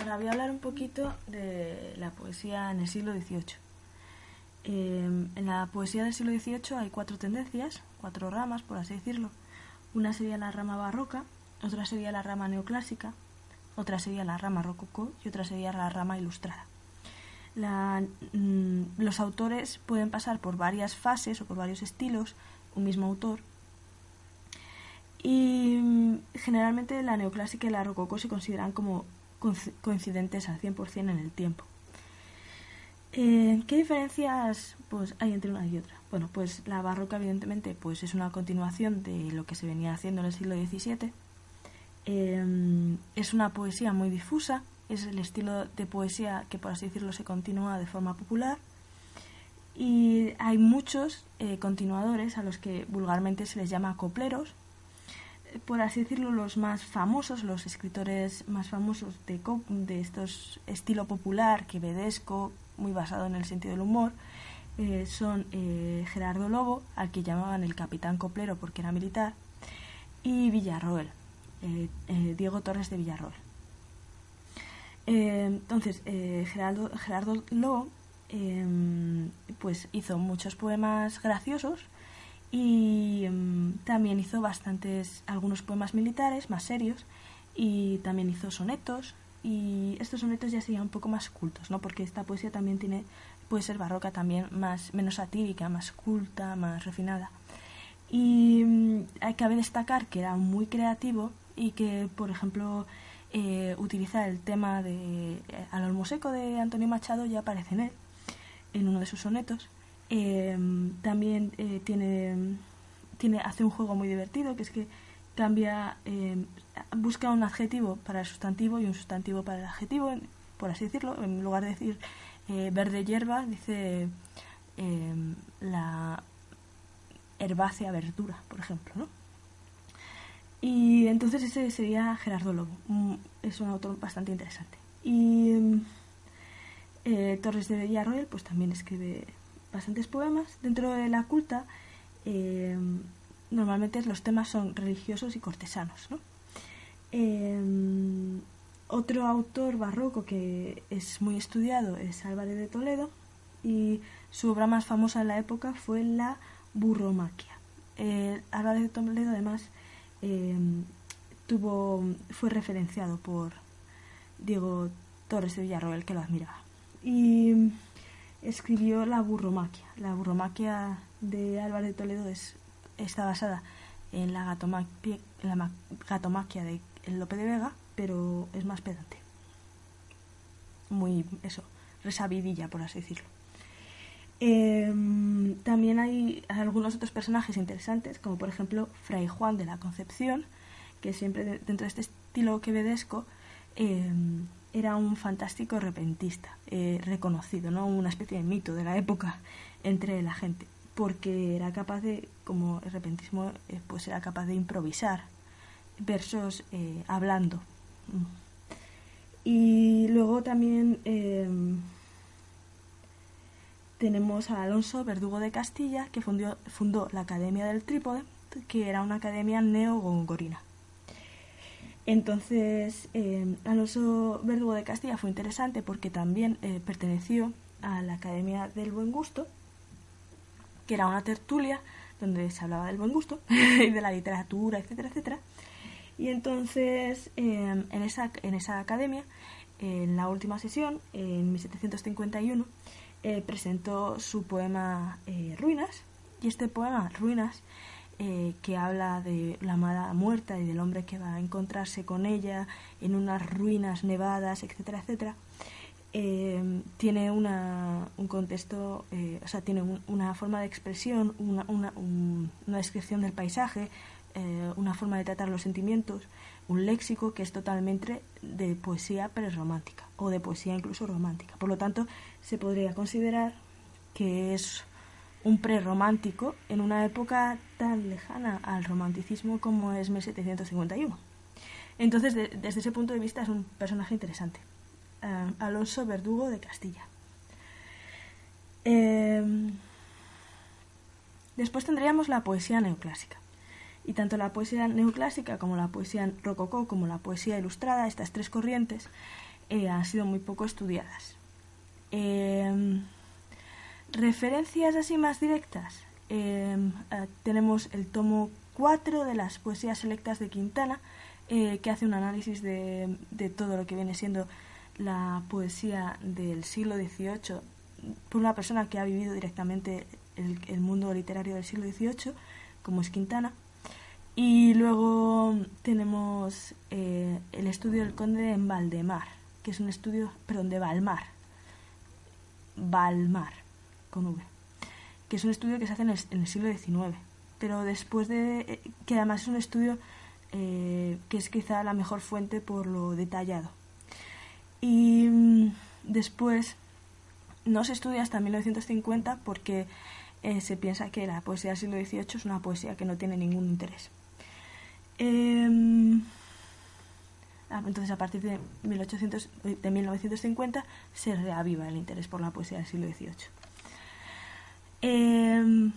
ahora voy a hablar un poquito de la poesía en el siglo XVIII. Eh, en la poesía del siglo XVIII hay cuatro tendencias, cuatro ramas, por así decirlo. Una sería la rama barroca, otra sería la rama neoclásica, otra sería la rama rococó y otra sería la rama ilustrada. Mm, los autores pueden pasar por varias fases o por varios estilos, un mismo autor, y mm, generalmente la neoclásica y la rococó se consideran como coincidentes al 100% en el tiempo. Eh, ¿Qué diferencias pues, hay entre una y otra? Bueno, pues la barroca evidentemente pues, es una continuación de lo que se venía haciendo en el siglo XVII. Eh, es una poesía muy difusa, es el estilo de poesía que por así decirlo se continúa de forma popular y hay muchos eh, continuadores a los que vulgarmente se les llama copleros por así decirlo, los más famosos, los escritores más famosos de, de estos estilo popular, quevedesco, muy basado en el sentido del humor, eh, son eh, Gerardo Lobo, al que llamaban el capitán coplero porque era militar, y Villarroel, eh, Diego Torres de Villarroel. entonces, Gerardo, Gerardo Lobo pues hizo muchos poemas graciosos y mm, también hizo bastantes, algunos poemas militares más serios y también hizo sonetos y estos sonetos ya serían un poco más cultos, ¿no? Porque esta poesía también tiene, puede ser barroca también, más, menos satírica, más culta, más refinada. Y mm, cabe destacar que era muy creativo y que, por ejemplo, eh, utiliza el tema de eh, al olmo seco de Antonio Machado ya aparece en él, en uno de sus sonetos. Em, también eh, tiene, tiene, hace un juego muy divertido, que es que cambia, em, busca un adjetivo para el sustantivo y un sustantivo para el adjetivo, por así decirlo. En lugar de decir eh, verde hierba, dice em, la herbácea verdura, por ejemplo, ¿no? Y entonces ese sería Gerardo Lobo. Es un autor bastante interesante. Y eh, Torres de Villarroel, pues también escribe bastantes poemas. Dentro de la culta, eh, normalmente los temas son religiosos y cortesanos. Eh, otro autor barroco que es muy estudiado es Álvarez de Toledo y su obra más famosa en la época fue la Burromaquia. Eh, Álvarez de Toledo además tuvo, fue referenciado por Diego Torres de Villarroel que lo admiraba. Escribió La burromaquia. La burromaquia de Álvarez de Toledo es, está basada en la, gatomaquia, la de Lope de Vega, pero es más pedante. Muy, eso, resabidilla, por así decirlo. Em, también hay algunos otros personajes interesantes, como por ejemplo Fray Juan de la Concepción, que siempre dentro de este estilo quevedesco eh, era un fantástico repentista, eh, reconocido, ¿no? una especie de mito de la época entre la gente, porque era capaz de, como el repentismo, eh, pues era capaz de improvisar versos eh, hablando. Y luego también tenemos a Alonso Verdugo de Castilla, que fundó, fundó la Academia del Trípode, que era una academia neogongorina. Entonces, eh, Alonso Verdugo de Castilla fue interesante porque también eh, perteneció a la Academia del Buen Gusto, que era una tertulia donde se hablaba del buen gusto y de la literatura, etcétera, etcétera. Y entonces, eh, en, esa, en esa academia, en la última sesión, en 1751, presentó su poema Ruinas, y este poema, Ruinas, eh, que habla de la amada muerta y del hombre que va a encontrarse con ella en unas ruinas nevadas, etcétera, etcétera, eh, tiene una, un contexto, eh, o sea, tiene una forma de expresión, una, una, una descripción del paisaje, una forma de tratar los sentimientos, un léxico que es totalmente de poesía prerromántica o de poesía incluso romántica. Por lo tanto, se podría considerar que es un prerromántico en una época tan lejana al romanticismo como es 1751. Entonces, desde ese punto de vista es un personaje interesante. Eh, Alonso Verdugo de Castilla. Em, después tendríamos la poesía neoclásica. Y tanto la poesía neoclásica como la poesía rococó como la poesía ilustrada, estas tres corrientes, eh, han sido muy poco estudiadas. Em, referencias así más directas. Em, eh, tenemos el tomo 4 de las poesías selectas de Quintana, eh, que hace un análisis de, de, todo lo que viene siendo la poesía del siglo XVIII por una persona que ha vivido directamente el, el mundo literario del siglo XVIII, como es Quintana. Y luego tenemos eh, el estudio del conde en Valdemar, que es un estudio, perdón, de Valmar. Valmar, con V. Que es un estudio que se hace en el, siglo XIX. Pero después de. Eh, que además es un estudio eh, que es quizá la mejor fuente por lo detallado. Y mm, después no se estudia hasta 1950 porque se piensa que la poesía del siglo XVIII es una poesía que no tiene ningún interés. Em, ah, entonces, a partir de, 1800, de 1950 se reaviva el interés por la poesía del siglo XVIII. Eh,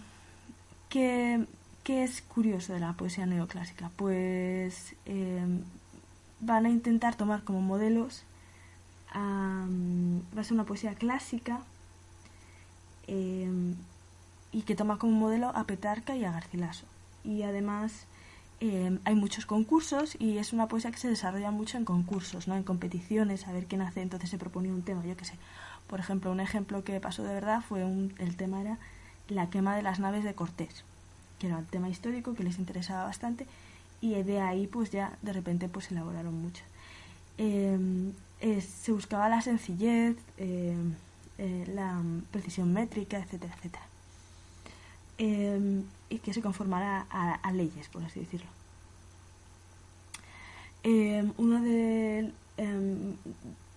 ¿qué, es curioso de la poesía neoclásica? Pues em, van a intentar tomar como modelos, va a ser una poesía clásica y que toma como modelo a Petarca y a Garcilaso. Y además eh, hay muchos concursos y es una poesía que se desarrolla mucho en concursos, ¿no? en competiciones, a ver quién hace, entonces se proponía un tema, yo qué sé. Por ejemplo, un ejemplo que pasó de verdad fue un, el tema era la quema de las naves de Cortés, que era un tema histórico que les interesaba bastante y de ahí pues ya de repente pues elaboraron mucho. Eh, se buscaba la sencillez, eh, la precisión métrica, etcétera, etcétera. Em, y que se conformara a, leyes, por así decirlo. Em, uno de em,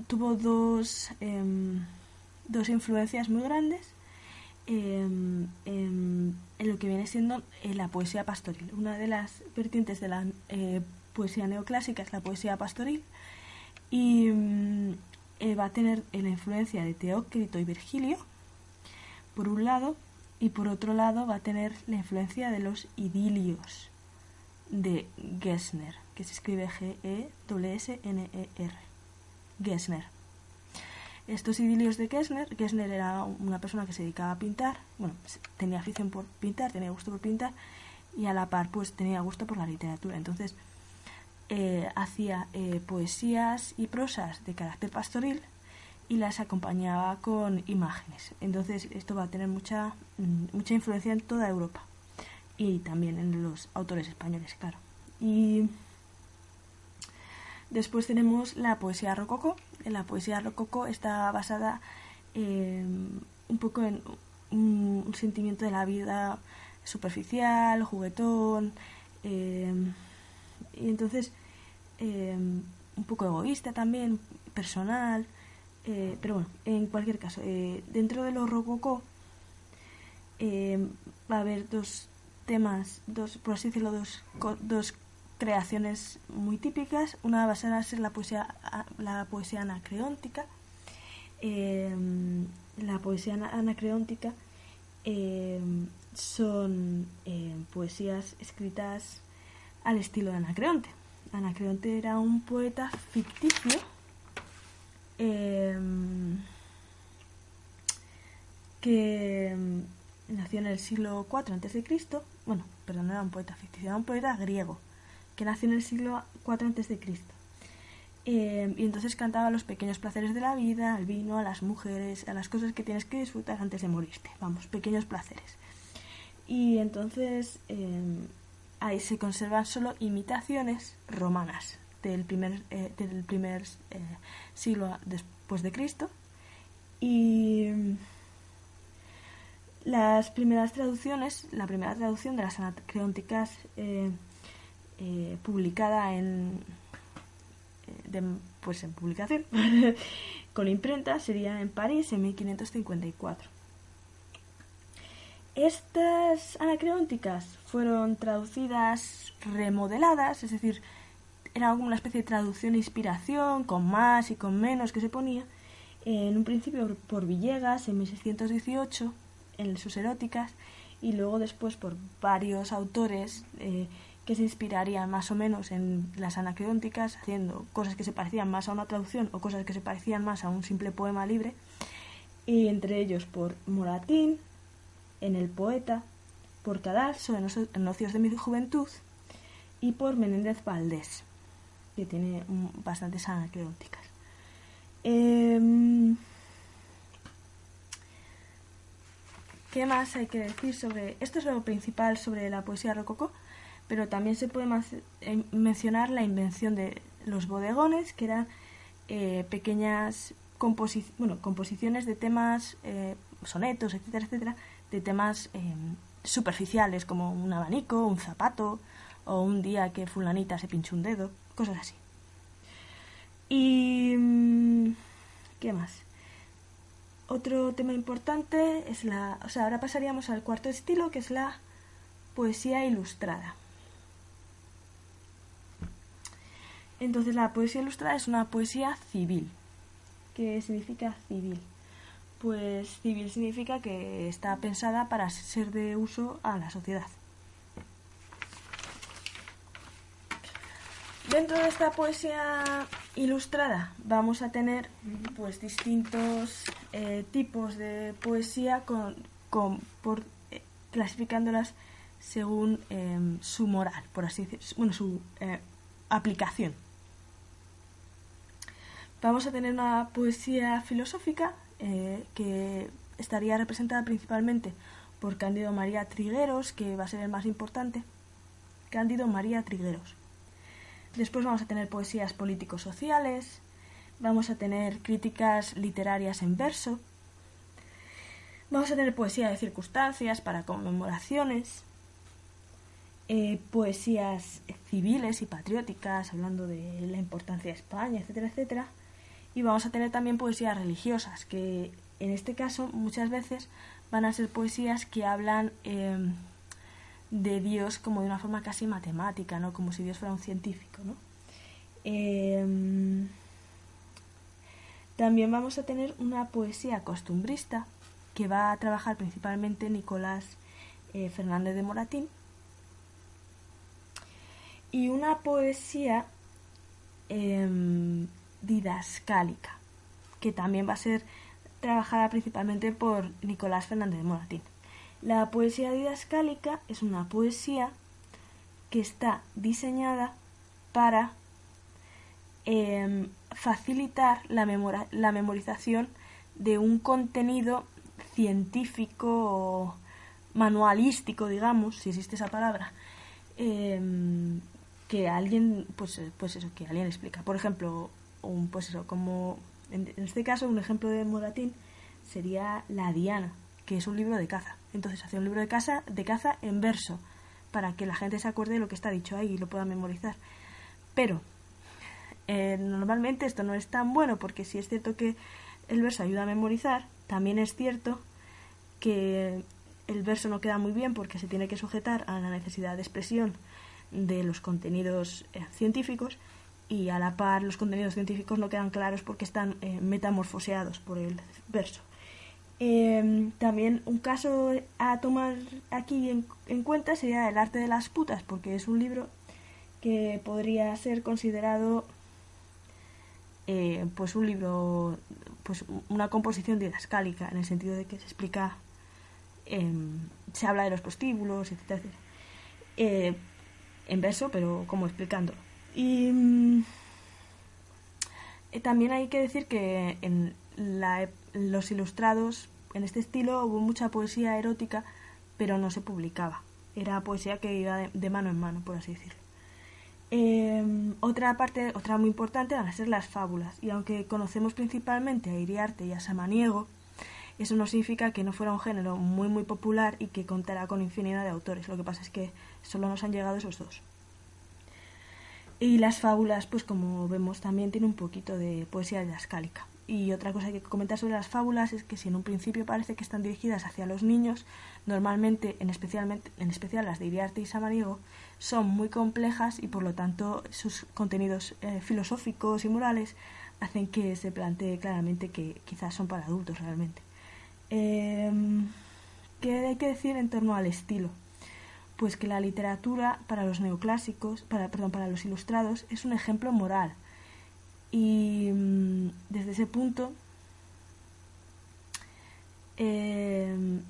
tuvo dos, dos influencias muy grandes en lo que viene siendo eh, la poesía pastoril. Una de las vertientes de la eh, poesía neoclásica es la poesía pastoril y eh, va a tener la influencia de Teócrito y Virgilio, por un lado, y por otro lado va a tener la influencia de los idilios de Gessner, que se escribe G-E-S-N-E-R. Gessner. Estos idilios de Gessner, Gessner era una persona que se dedicaba a pintar, bueno, tenía afición por pintar, tenía gusto por pintar, y a la par pues tenía gusto por la literatura. Entonces eh, hacía eh, poesías y prosas de carácter pastoril y las acompañaba con imágenes. Entonces esto va a tener mucha, mm, mucha influencia en toda Europa y también en los autores españoles, claro. Y después tenemos la poesía rococó. La poesía rococó está basada un poco en un, sentimiento de la vida superficial, juguetón, em, y entonces em, un poco egoísta también, personal. Eh, pero bueno, en cualquier caso, eh, dentro de los rococó eh, va a haber dos temas, dos, por así decirlo, dos, dos creaciones muy típicas. Una va a ser la poesía, la poesía anacreóntica. la poesía anacreóntica son poesías escritas al estilo de Anacreonte. Anacreonte era un poeta ficticio Em, que em, nació en el siglo IV a.C., bueno, perdón, no era un poeta ficticio, era un poeta griego, que nació en el siglo IV a.C. Eh, y entonces cantaba los pequeños placeres de la vida, al vino, a las mujeres, a las cosas que tienes que disfrutar antes de morirte, vamos, pequeños placeres. Y entonces ahí se conservan solo imitaciones romanas del primer, eh, del primer eh, siglo después de Cristo. Y las primeras traducciones, la primera traducción de las anacreónticas eh, publicada en, pues en publicación con imprenta sería en París en 1554. Estas anacreónticas fueron traducidas remodeladas, es decir, era como una especie de traducción e inspiración, con más y con menos que se ponía, en un principio por Villegas en 1618, en sus eróticas, y luego después por varios autores eh, que se inspirarían más o menos en las anacreónticas, haciendo cosas que se parecían más a una traducción o cosas que se parecían más a un simple poema libre, y entre ellos por Moratín, en El Poeta, por Cadalso, en Nocios de mi Juventud, y por Menéndez Valdés, que tiene bastantes anacreónticas. Em, ¿Qué más hay que decir sobre.? Esto es lo principal sobre la poesía rococó, pero también se puede eh, mencionar la invención de los bodegones, que eran eh, pequeñas composiciones de temas, eh, sonetos, etcétera, etcétera, de temas em, superficiales como un abanico, un zapato o un día que fulanita se pinchó un dedo, cosas así. Y... Mm, ¿Qué más? Otro tema importante es la... O sea, ahora pasaríamos al cuarto estilo, que es la poesía ilustrada. Entonces la poesía ilustrada es una poesía civil. ¿Qué significa civil? Pues civil significa que está pensada para ser de uso a la sociedad. Dentro de esta poesía ilustrada vamos a tener pues distintos eh, tipos de poesía con, por, eh, clasificándolas según em, su moral, por así decirlo, bueno, su eh, aplicación. Vamos a tener una poesía filosófica que estaría representada principalmente por Cándido María Trigueros, que va a ser el más importante. Cándido María Trigueros. Después vamos a tener poesías políticos-sociales, vamos a tener críticas literarias en verso, vamos a tener poesía de circunstancias para conmemoraciones, eh, poesías civiles y patrióticas, hablando de la importancia de España, etcétera, etcétera. Y vamos a tener también poesías religiosas, que en este caso muchas veces van a ser poesías que hablan em, de Dios como de una forma casi matemática, ¿no? Como si Dios fuera un científico, ¿no? Em, también vamos a tener una poesía costumbrista que va a trabajar principalmente Nicolás eh, Fernández de Moratín y una poesía em, didascálica que también va a ser trabajada principalmente por Nicolás Fernández de Moratín. La poesía didascálica es una poesía que está diseñada para em, facilitar la, la, memorización de un contenido científico o manualístico, digamos, si existe esa palabra, em, que alguien, pues, pues eso, que alguien explica. Por ejemplo, un, pues eso, como en, este caso, un ejemplo de Moratín sería La Diana, que es un libro de caza. Entonces hace un libro de, casa, de caza en verso, para que la gente se acuerde de lo que está dicho ahí y lo pueda memorizar. Pero eh, normalmente esto no es tan bueno porque si es cierto que el verso ayuda a memorizar, también es cierto que el verso no queda muy bien porque se tiene que sujetar a la necesidad de expresión de los contenidos eh, científicos y a la par los contenidos científicos no quedan claros porque están eh, metamorfoseados por el verso. Em, también un caso a tomar aquí en, cuenta sería El arte de las putas, porque es un libro que podría ser considerado eh, pues un libro, pues una composición didascálica, en el sentido de que se explica, em, se habla de los prostíbulos, etc. Eh, en verso, pero como explicándolo. Y mm, eh, también hay que decir que en la los ilustrados, en este estilo hubo mucha poesía erótica, pero no se publicaba. Era poesía que iba de, mano en mano, por así decirlo. Em, otra parte, otra muy importante, van a ser las fábulas. Y aunque conocemos principalmente a Iriarte y a Samaniego, eso no significa que no fuera un género muy muy popular y que contará con infinidad de autores. Lo que pasa es que solo nos han llegado esos dos. Y las fábulas, pues como vemos, también tiene un poquito de poesía didascálica. Y otra cosa que hay que comentar sobre las fábulas es que si en un principio parece que están dirigidas hacia los niños, normalmente, en, especialmente, en especial las de Iriarte y Samaniego, son muy complejas y por lo tanto sus contenidos eh, filosóficos y morales hacen que se plantee claramente que quizás son para adultos realmente. Em, ¿Qué hay que decir en torno al estilo? Pues que la literatura para los neoclásicos, para, perdón, para los ilustrados, es un ejemplo moral. Y mm, desde ese punto em,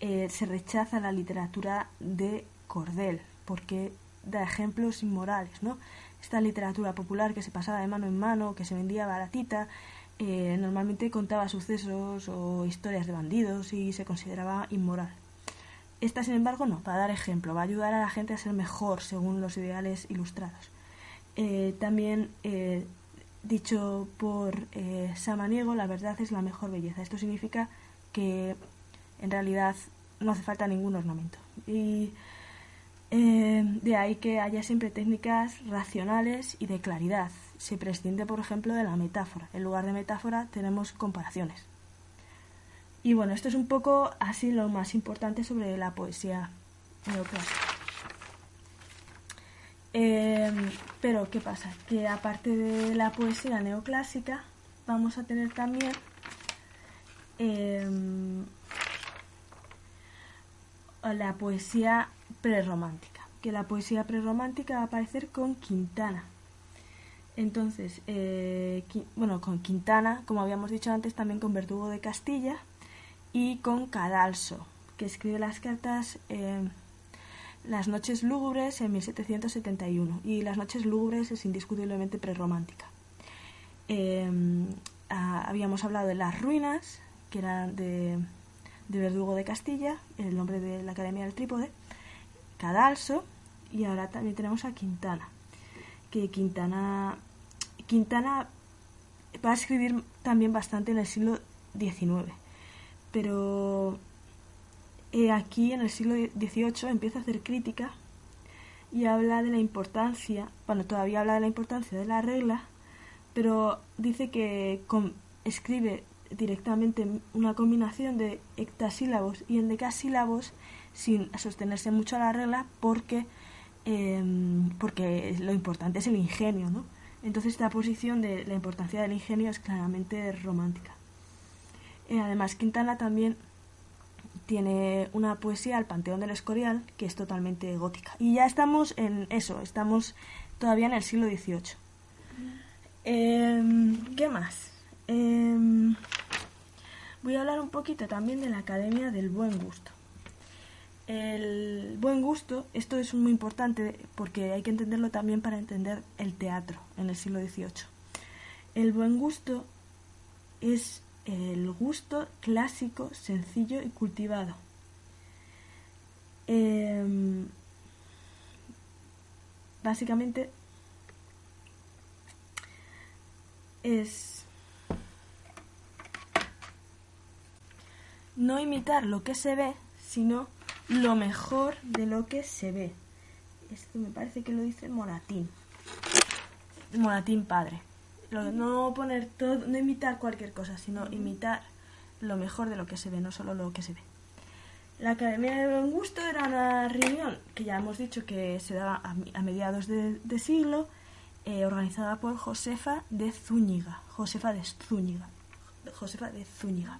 eh, se rechaza la literatura de Cordel, porque da ejemplos inmorales, ¿no? Esta literatura popular que se pasaba de mano en mano, que se vendía baratita, eh, normalmente contaba sucesos o historias de bandidos y se consideraba inmoral. Esta, sin embargo, no, va a dar ejemplo, va a ayudar a la gente a ser mejor según los ideales ilustrados. Eh, también, eh, dicho por Samaniego, la verdad es la mejor belleza. Esto significa que en realidad no hace falta ningún ornamento. Y de ahí que haya siempre técnicas racionales y de claridad. Se prescinde, por ejemplo, de la metáfora. En lugar de metáfora tenemos comparaciones. Y bueno, esto es un poco así lo más importante sobre la poesía neoclásica. Em, pero, ¿qué pasa? Que aparte de la poesía neoclásica, vamos a tener también em, la poesía prerromántica. Que la poesía prerromántica va a aparecer con Quintana. Entonces, eh, bueno, con Quintana, como habíamos dicho antes, también con Verdugo de Castilla y con Cadalso, que escribe las cartas eh, Las noches lúgubres en 1771. Y Las noches lúgubres es indiscutiblemente prerromántica. Eh, habíamos hablado de Las ruinas, que eran de, de Verdugo de Castilla, el nombre de la Academia del Trípode, Cadalso, y ahora también tenemos a Quintana, que Quintana, Quintana va a escribir también bastante en el siglo XIX pero eh, aquí en el siglo XVIII empieza a hacer crítica y habla de la importancia, bueno, todavía habla de la importancia de la regla, pero dice que escribe directamente una combinación de hectasílabos y endecasílabos sin sostenerse mucho a la regla porque, em, porque lo importante es el ingenio, ¿no? Entonces esta posición de la importancia del ingenio es claramente romántica. Eh, además, Quintana también tiene una poesía al Panteón del Escorial que es totalmente gótica. Y ya estamos en eso, estamos todavía en el siglo XVIII. Em, ¿Qué más? Em, voy a hablar un poquito también de la Academia del Buen Gusto. El buen gusto, esto es muy importante porque hay que entenderlo también para entender el teatro en el siglo XVIII. El buen gusto es el gusto clásico, sencillo y cultivado. Em, básicamente es no imitar lo que se ve, sino lo mejor de lo que se ve. Esto me parece que lo dice Moratín. Moratín padre no poner todo, no imitar cualquier cosa, sino imitar lo mejor de lo que se ve, no solo lo que se ve. La Academia de Buen Gusto era una reunión que ya hemos dicho que se daba a, mediados de, siglo, eh, organizada por Josefa de Zúñiga. Josefa de Zúñiga. Josefa de Zúñiga.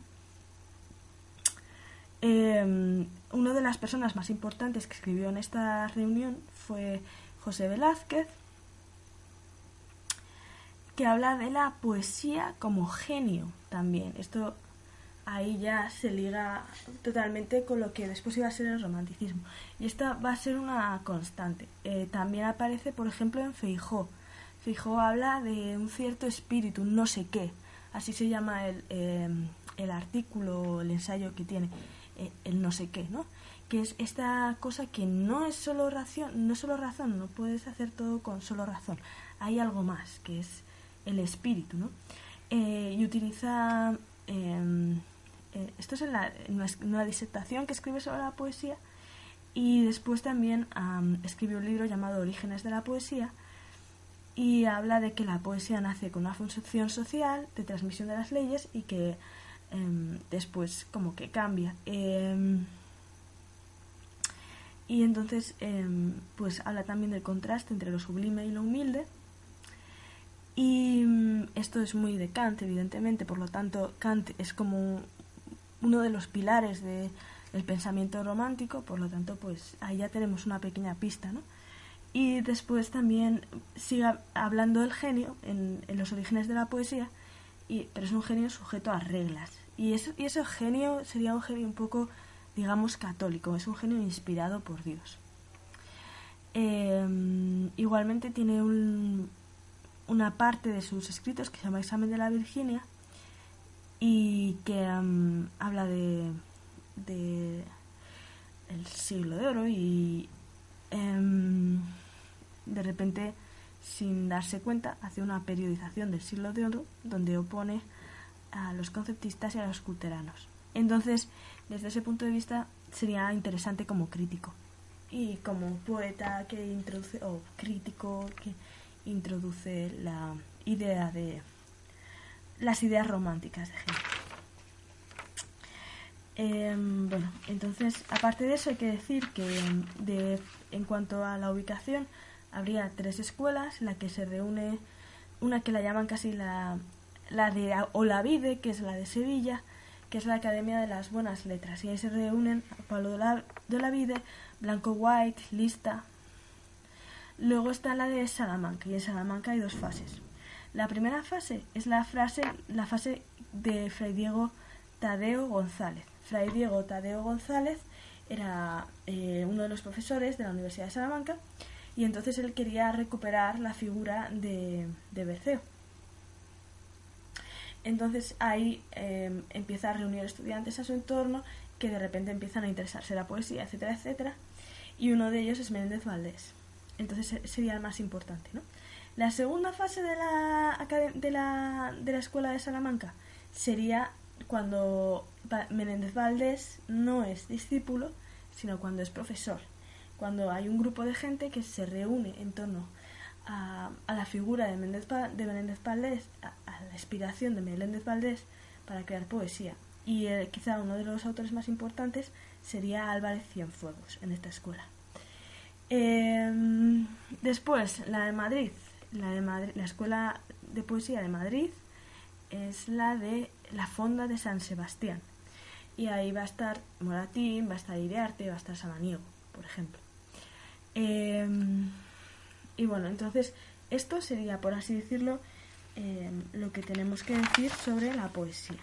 Eh, una de las personas más importantes que escribió en esta reunión fue José Velázquez, que habla de la poesía como genio también. Esto ahí ya se liga totalmente con lo que después iba a ser el romanticismo. Y esta va a ser una constante. Eh, también aparece, por ejemplo, en Feijó. Feijó habla de un cierto espíritu, no sé qué. Así se llama el, em, el artículo, el ensayo que tiene, eh, el no sé qué, ¿no? Que es esta cosa que no es solo razón, no es solo razón, no puedes hacer todo con solo razón. Hay algo más, que es el espíritu, ¿no? Eh, y utiliza, em, eh, esto es en, la, una, disertación que escribe sobre la poesía, y después también escribe un libro llamado Orígenes de la Poesía, y habla de que la poesía nace con una función social de transmisión de las leyes y que em, después como que cambia. Em, y entonces pues habla también del contraste entre lo sublime y lo humilde y mm, esto es muy de Kant, evidentemente, por lo tanto, Kant es como uno de los pilares de el pensamiento romántico, por lo tanto, pues ahí ya tenemos una pequeña pista, ¿no? Y después también sigue hablando del genio en, los orígenes de la poesía, y, pero es un genio sujeto a reglas. Y, eso, y ese genio sería un genio un poco, digamos, católico, es un genio inspirado por Dios. Em, igualmente tiene un, una parte de sus escritos que se llama Examen de la Virginia y que habla de, de el siglo de oro y em, de repente sin darse cuenta hace una periodización del siglo de oro donde opone a los conceptistas y a los culteranos. Entonces, desde ese punto de vista sería interesante como crítico y como poeta que introduce o crítico que introduce la idea de las ideas románticas de Em, bueno, entonces, aparte de eso, hay que decir que de, en cuanto a la ubicación, habría tres escuelas, la que se reúne, una que la llaman casi la, la de Olavide, que es la de Sevilla, que es la Academia de las Buenas Letras, y ahí se reúnen Pablo de Olavide, Blanco White, Lista. Luego está la de Salamanca, y en Salamanca hay dos fases. La primera fase es la, fase de Fray Diego Tadeo González, Fray Diego Tadeo González era eh, uno de los profesores de la Universidad de Salamanca y entonces él quería recuperar la figura de, de Berceo. Entonces ahí em, empieza a reunir estudiantes a su entorno que de repente empiezan a interesarse la poesía, etcétera, etcétera. Y uno de ellos es Menéndez Valdés. Entonces sería el más importante. ¿no? La segunda fase de la, de la, de la escuela de Salamanca sería cuando Menéndez Valdés no es discípulo, sino cuando es profesor. Cuando hay un grupo de gente que se reúne en torno a, la figura de, Menéndez, de Menéndez Valdés, a, la inspiración de Menéndez Valdés para crear poesía. Y eh, quizá uno de los autores más importantes sería Álvarez Cienfuegos en esta escuela. Em, después, la de Madrid, la de Madrid, la Escuela de Poesía de Madrid es la de la Fonda de San Sebastián. Y ahí va a estar Moratín, va a estar Iriarte, va a estar Samaniego, por ejemplo. Em, y bueno, entonces esto sería, por así decirlo, em, lo que tenemos que decir sobre la poesía.